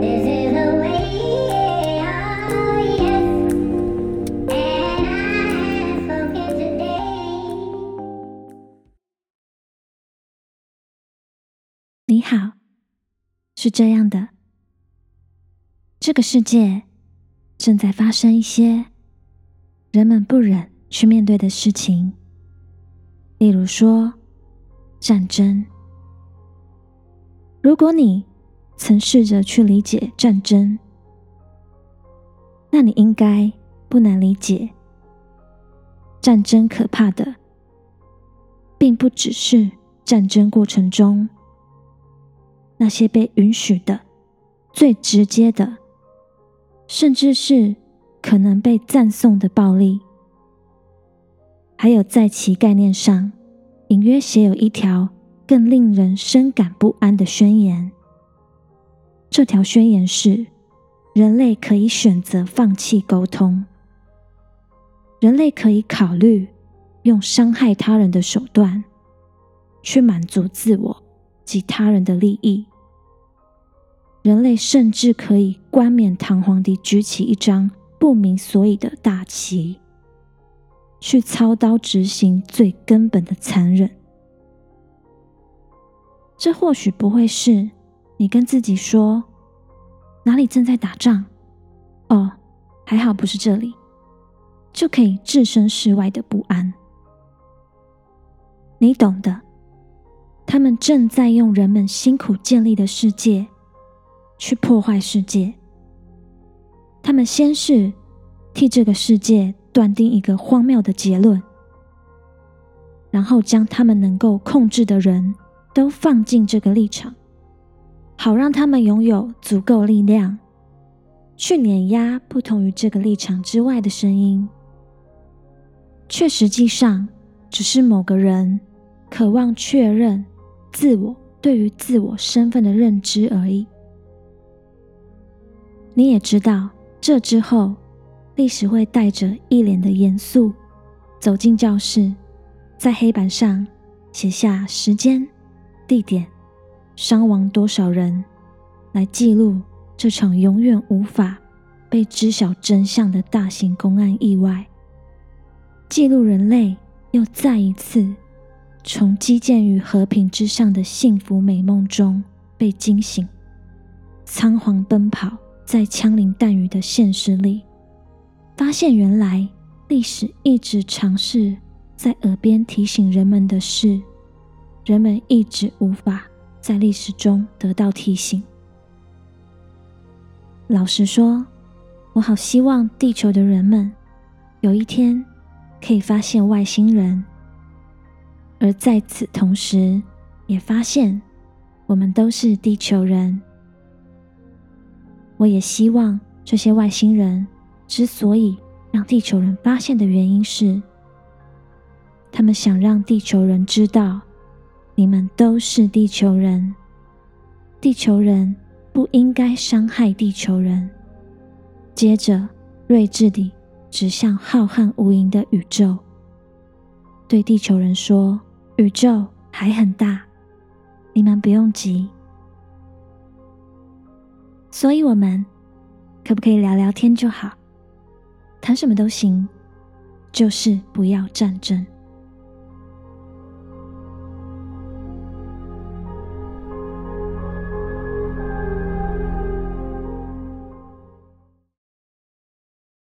is it way 你好，是这样的。这个世界正在发生一些人们不忍去面对的事情，例如说战争。如果你。曾试着去理解战争，那你应该不难理解，战争可怕的，并不只是战争过程中那些被允许的、最直接的，甚至是可能被赞颂的暴力，还有在其概念上隐约写有一条更令人深感不安的宣言。这条宣言是。人类可以选择放弃沟通，人类可以考虑用伤害他人的手段去满足自我及他人的利益。人类甚至可以冠冕堂皇地举起一张不明所以的大旗，去操刀执行最根本的残忍。这或许不会是你跟自己说。哪里正在打仗？哦，还好不是这里，就可以置身事外的不安。你懂的，他们正在用人们辛苦建立的世界去破坏世界。他们先是替这个世界断定一个荒谬的结论，然后将他们能够控制的人都放进这个立场。好让他们拥有足够力量，去碾压不同于这个立场之外的声音，却实际上只是某个人渴望确认自我对于自我身份的认知而已。你也知道，这之后，历史会带着一脸的严肃走进教室，在黑板上写下时间、地点。伤亡多少人，来记录这场永远无法被知晓真相的大型公安意外？记录人类又再一次从基建与和平之上的幸福美梦中被惊醒，仓皇奔跑在枪林弹雨的现实里，发现原来历史一直尝试在耳边提醒人们的事，人们一直无法。在历史中得到提醒。老实说，我好希望地球的人们有一天可以发现外星人，而在此同时，也发现我们都是地球人。我也希望这些外星人之所以让地球人发现的原因是，他们想让地球人知道。你们都是地球人，地球人不应该伤害地球人。接着，睿智地指向浩瀚无垠的宇宙，对地球人说：“宇宙还很大，你们不用急。所以，我们可不可以聊聊天就好？谈什么都行，就是不要战争。”